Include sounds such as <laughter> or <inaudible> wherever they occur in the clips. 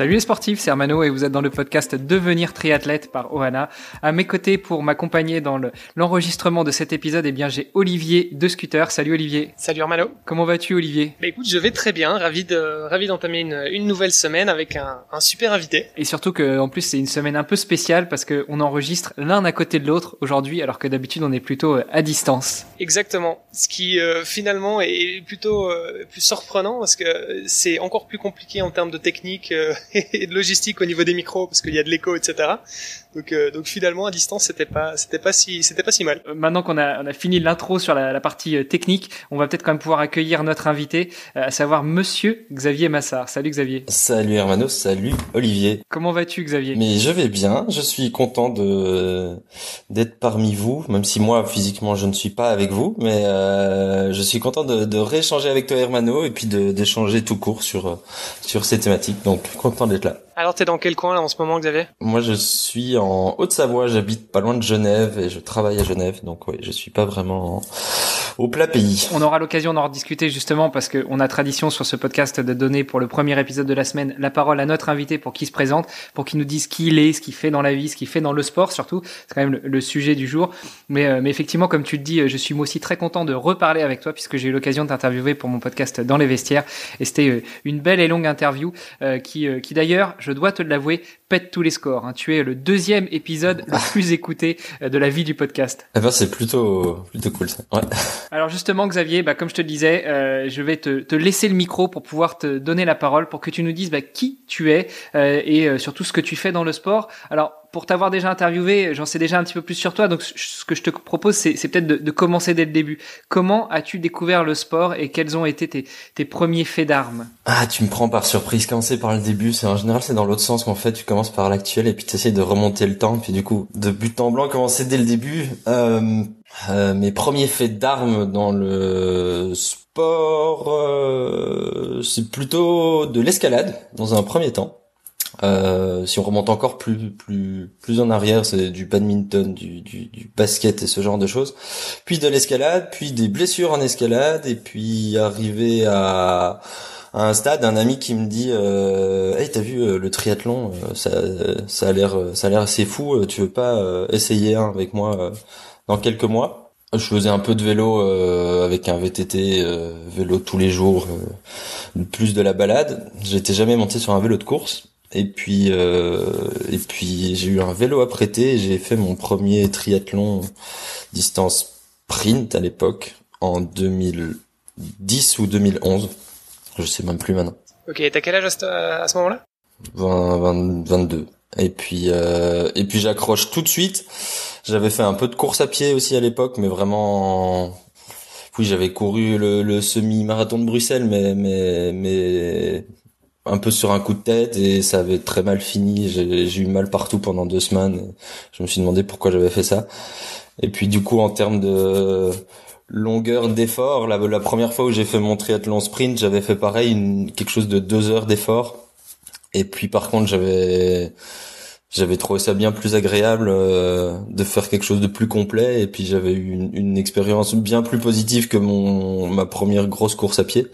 Salut les sportifs, c'est Hermano et vous êtes dans le podcast Devenir triathlète par Ohana. À mes côtés pour m'accompagner dans l'enregistrement de cet épisode, eh bien j'ai Olivier de Scooter. Salut Olivier. Salut Hermano. Comment vas-tu Olivier? Bah écoute, je vais très bien, ravi de ravi d'entamer une, une nouvelle semaine avec un, un super invité. Et surtout que en plus c'est une semaine un peu spéciale parce que on enregistre l'un à côté de l'autre aujourd'hui alors que d'habitude on est plutôt euh, à distance. Exactement. Ce qui euh, finalement est plutôt euh, plus surprenant parce que c'est encore plus compliqué en termes de technique et de logistique au niveau des micros parce qu'il y a de l'écho, etc. Donc, euh, donc finalement à distance c'était pas c'était pas si c'était pas si mal. Euh, maintenant qu'on a on a fini l'intro sur la, la, partie euh, technique, on va peut-être quand même pouvoir accueillir notre invité, à savoir Monsieur Xavier Massard. Salut Xavier. Salut Hermano, salut Olivier. Comment vas-tu Xavier? Mais je vais bien, je suis content de d'être parmi vous, même si moi physiquement je ne suis pas avec vous, mais euh, je suis content de, de rééchanger avec toi Hermano et puis d'échanger tout court sur sur ces thématiques. Donc content d'être là. Alors t'es dans quel coin là en ce moment Xavier? Moi je suis en Haute-Savoie, j'habite pas loin de Genève et je travaille à Genève, donc oui, je suis pas vraiment au plat pays. On aura l'occasion d'en rediscuter justement parce qu'on a tradition sur ce podcast de donner pour le premier épisode de la semaine la parole à notre invité pour qu'il se présente, pour qu'il nous dise qui il est, ce qu'il fait dans la vie, ce qu'il fait dans le sport surtout. C'est quand même le, sujet du jour. Mais, euh, mais effectivement, comme tu le dis, je suis moi aussi très content de reparler avec toi puisque j'ai eu l'occasion de t'interviewer pour mon podcast dans les vestiaires et c'était euh, une belle et longue interview euh, qui, qui d'ailleurs, je dois te l'avouer, pète tous les scores. Hein. Tu es le deuxième épisode le <laughs> plus écouté euh, de la vie du podcast. Eh ben c'est plutôt plutôt cool ça. Ouais. Alors justement Xavier, bah, comme je te disais, euh, je vais te, laisser le micro pour pouvoir te donner la parole pour que tu nous dises bah, qui tu es euh, et surtout ce que tu fais dans le sport. Alors pour t'avoir déjà interviewé, j'en sais déjà un petit peu plus sur toi. Donc, ce que je te propose, c'est, peut-être de, commencer dès le début. Comment as-tu découvert le sport et quels ont été tes, premiers faits d'armes? Ah, tu me prends par surprise. Commencer par le début, c'est en général c'est dans l'autre sens qu'en fait tu commences par l'actuel et puis tu essayes de remonter le temps. Puis du coup, de but en blanc, commencer dès le début. Euh, euh, mes premiers faits d'armes dans le sport, euh, c'est plutôt de l'escalade dans un premier temps. Euh, si on remonte encore plus plus plus en arrière, c'est du badminton, du, du, du, basket et ce genre de choses. Puis de l'escalade, puis des blessures en escalade, et puis arriver à, un stade, un ami qui me dit euh, "Hey, t'as vu euh, le triathlon euh, Ça ça a l'air ça a l'air assez fou. Tu veux pas essayer un avec moi dans quelques mois je faisais un peu de vélo avec un VTT, vélo tous les jours, plus de la balade. J'étais jamais monté sur un vélo de course. Et puis, euh, et puis j'ai eu un vélo à prêter. J'ai fait mon premier triathlon distance sprint à l'époque en 2010 ou 2011. Je sais même plus maintenant. Ok, t'as quel âge à ce, moment-là? 20, 22. Et puis, euh, et puis j'accroche tout de suite. J'avais fait un peu de course à pied aussi à l'époque, mais vraiment. Oui, j'avais couru le, semi-marathon de Bruxelles, mais mais mais un peu sur un coup de tête et ça avait très mal fini. J'ai eu mal partout pendant deux semaines. Je me suis demandé pourquoi j'avais fait ça. Et puis du coup, en termes de longueur d'effort, la, la première fois où j'ai fait mon triathlon sprint, j'avais fait pareil, une, quelque chose de deux heures d'effort. Et puis par contre, j'avais j'avais trouvé ça bien plus agréable euh, de faire quelque chose de plus complet. Et puis j'avais eu une, une expérience bien plus positive que mon ma première grosse course à pied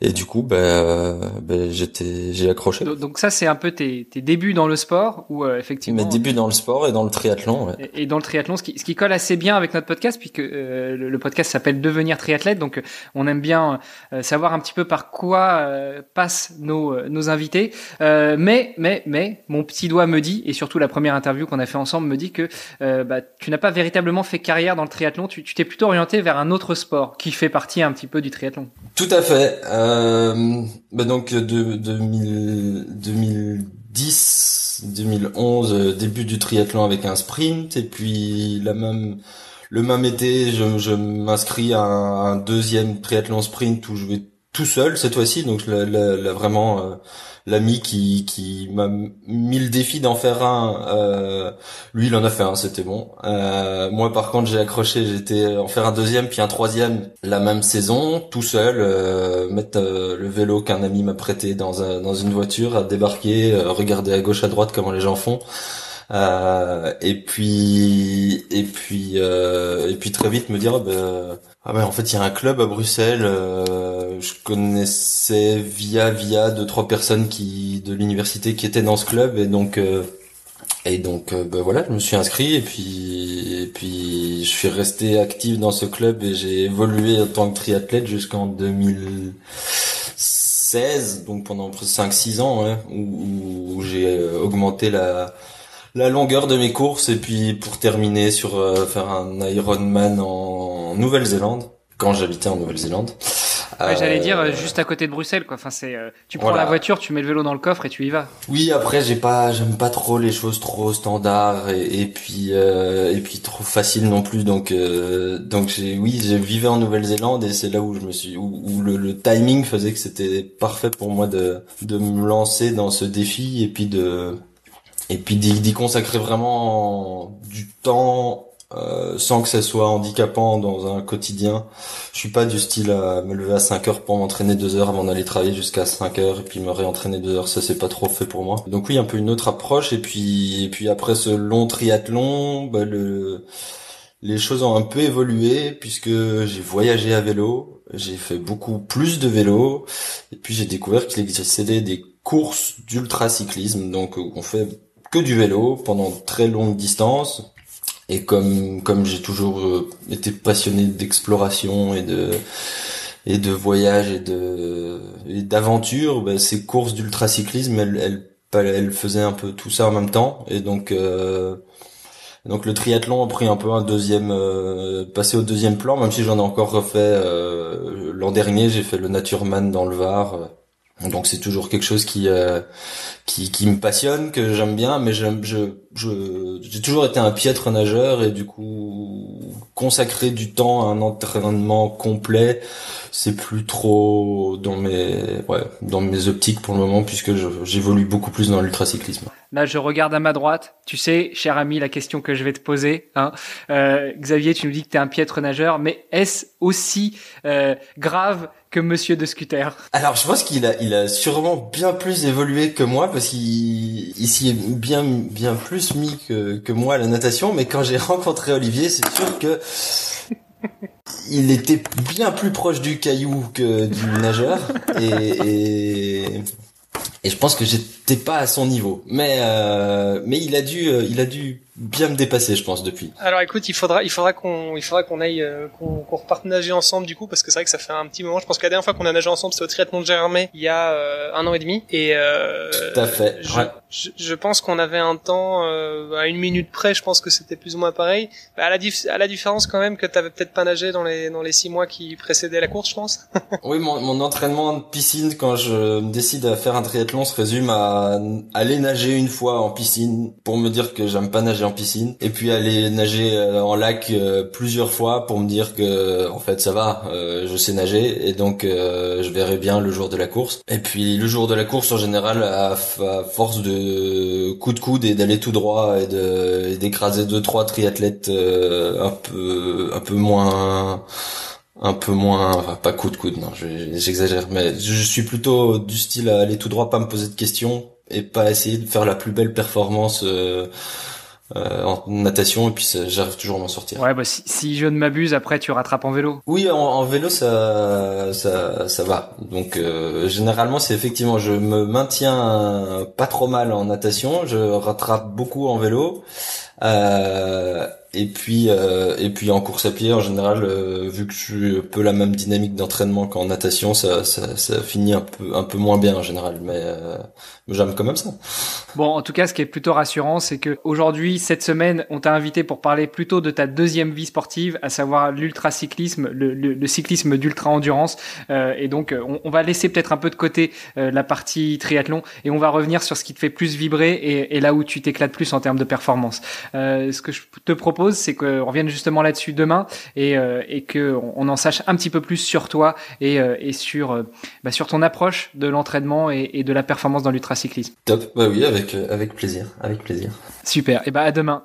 et du coup, ben, ben j'étais, j'ai accroché. Donc ça, c'est un peu tes, tes, débuts dans le sport, ou euh, effectivement. Mes débuts dans le sport et dans le triathlon. Ouais. Et, dans le triathlon, ce qui, ce qui colle assez bien avec notre podcast, puisque euh, le, podcast s'appelle Devenir triathlète, donc on aime bien savoir un petit peu par quoi passent nos, nos invités. mais, mais, mais, mon petit doigt me dit, et surtout la première interview qu'on a fait ensemble me dit que bah, tu n'as pas véritablement fait carrière dans le triathlon. Tu t'es plutôt orienté vers un autre sport qui fait partie un petit peu du triathlon. Tout à fait. Euh, bah donc de, 2010, 2011, début du triathlon avec un sprint. Et puis la même le même été, je, je m'inscris à un, deuxième triathlon sprint où je vais tout seul cette fois-ci. Donc là, vraiment euh, l'ami qui, qui m'a mis le défi d'en faire un. Euh, lui, il en a fait un, c'était bon. Euh, moi, par contre, j'ai accroché. J'étais en faire un deuxième puis un troisième la même saison, tout seul, mettre le vélo qu'un ami m'a prêté dans, un, dans une voiture, à débarquer, regarder à gauche à droite comment les gens font. Euh, et puis et puis euh, et puis très vite me dire ah ben, ah ben en fait il y a un club à Bruxelles euh, je connaissais via via deux trois personnes qui de l'université qui étaient dans ce club et donc et donc ben voilà je me suis inscrit et puis et puis je suis resté actif dans ce club et j'ai évolué en tant que triathlète jusqu'en 2016 donc pendant 5 6 ans hein, où, où j'ai augmenté la la longueur de mes courses et puis pour terminer sur euh, faire un Ironman en Nouvelle-Zélande quand j'habitais en Nouvelle-Zélande. J'allais dire euh, juste à côté de Bruxelles quoi. Enfin c'est euh, tu prends la voiture, tu mets le vélo dans le coffre et tu y vas. Oui après j'ai pas j'aime pas trop les choses trop standards et, puis et puis trop faciles non plus donc donc j'ai oui j'ai vivais en Nouvelle-Zélande et c'est là où je me suis où, le, le, timing faisait que c'était parfait pour moi de de me lancer dans ce défi et puis de et puis d'y consacrer vraiment du temps euh, sans que ça soit handicapant dans un quotidien. Je suis pas du style à me lever à 5 heures pour m'entraîner 2 heures avant d'aller travailler jusqu'à 5 heures et puis me réentraîner 2 heures. Ça c'est pas trop fait pour moi. Donc oui, un peu une autre approche. Et puis et puis après ce long triathlon, bah, le les choses ont un peu évolué puisque j'ai voyagé à vélo, j'ai fait beaucoup plus de vélo et puis j'ai découvert qu'il existait des courses d'ultracyclisme. Donc on fait du vélo pendant très longues distances. Et comme comme j'ai toujours euh, été passionné d'exploration et de et de voyage et de et d'aventure, ben, ces courses d'ultracyclisme, elles, elles elle faisait un peu tout ça en même temps et donc euh, donc le triathlon a pris un peu un deuxième euh, passé au deuxième plan même si j'en ai encore refait euh, l'an dernier j'ai fait le Natureman dans le Var donc c'est toujours quelque chose qui euh, qui, qui me passionne, que j'aime bien, mais j'ai toujours été un piètre nageur et du coup consacrer du temps à un entraînement complet, c'est plus trop dans mes ouais dans mes optiques pour le moment puisque j'évolue beaucoup plus dans l'ultracyclisme. Là, je regarde à ma droite. Tu sais, cher ami, la question que je vais te poser. Hein. Euh, Xavier, tu nous dis que tu es un piètre nageur, mais est-ce aussi euh, grave Monsieur de Scooter Alors, je pense qu'il a, il a sûrement bien plus évolué que moi parce qu'il s'y est bien, bien plus mis que, que moi à la natation. Mais quand j'ai <laughs> rencontré Olivier, c'est sûr que <laughs> il était bien plus proche du caillou que du nageur et, et et je pense que j'étais pas à son niveau. Mais euh, mais il a dû euh, il a dû bien me dépasser je pense depuis. Alors écoute il faudra il faudra qu'on il faudra qu'on aille euh, qu'on qu'on reparte nager ensemble du coup parce que c'est vrai que ça fait un petit moment. Je pense que la dernière fois qu'on a nagé ensemble c'était au triathlon de Germain il y a euh, un an et demi. Et tout à fait je, je, pense qu'on avait un temps à une minute près je pense que c'était plus ou moins pareil. Bah, à la à la différence quand même que t'avais peut-être pas nagé dans les dans les six mois qui précédaient la course je pense. <laughs> Oui mon, mon entraînement de piscine quand je me décide à faire un triathlon se résume à aller nager une fois en piscine pour me dire que j'aime pas nager en piscine et puis aller nager euh, en lac euh, plusieurs fois pour me dire que en fait ça va, euh, je sais nager et donc je verrai bien le jour de la course. Et puis le jour de la course en général à, force de coup de coude et d'aller tout droit et de d'écraser deux trois triathlètes un peu un peu moins un peu moins, enfin, pas coup de coude, non, j'exagère, mais je suis plutôt du style à aller tout droit, pas me poser de questions et pas essayer de faire la plus belle performance euh, euh, en natation et puis j'arrive toujours à m'en sortir. Ouais, bah si, si je ne m'abuse, après tu rattrapes en vélo. Oui, en, vélo ça ça ça va. Donc euh, généralement c'est effectivement je me maintiens pas trop mal en natation, je rattrape beaucoup en vélo. Euh, et puis euh, et puis en course à pied en général, euh, vu que je suis un peu la même dynamique d'entraînement qu'en natation, ça, finit un peu moins bien en général, mais euh, j'aime quand même ça. Bon, en tout cas, ce qui est plutôt rassurant, c'est que aujourd'hui, cette semaine, on t'a invité pour parler plutôt de ta deuxième vie sportive, à savoir l'ultracyclisme, le, le, cyclisme d'ultra endurance. Euh, et donc, on, va laisser peut-être un peu de côté la partie triathlon et on va revenir sur ce qui te fait plus vibrer et là où tu t'éclates plus en termes de performance. ce que je te propose propose, c'est qu'on revienne justement là-dessus demain et, euh, et que on en sache un petit peu plus sur toi et, euh, et sur euh, bah, sur ton approche de l'entraînement et, et, de la performance dans l'ultracyclisme. Top. Bah oui, avec avec plaisir, avec plaisir. Super. Et bah à demain.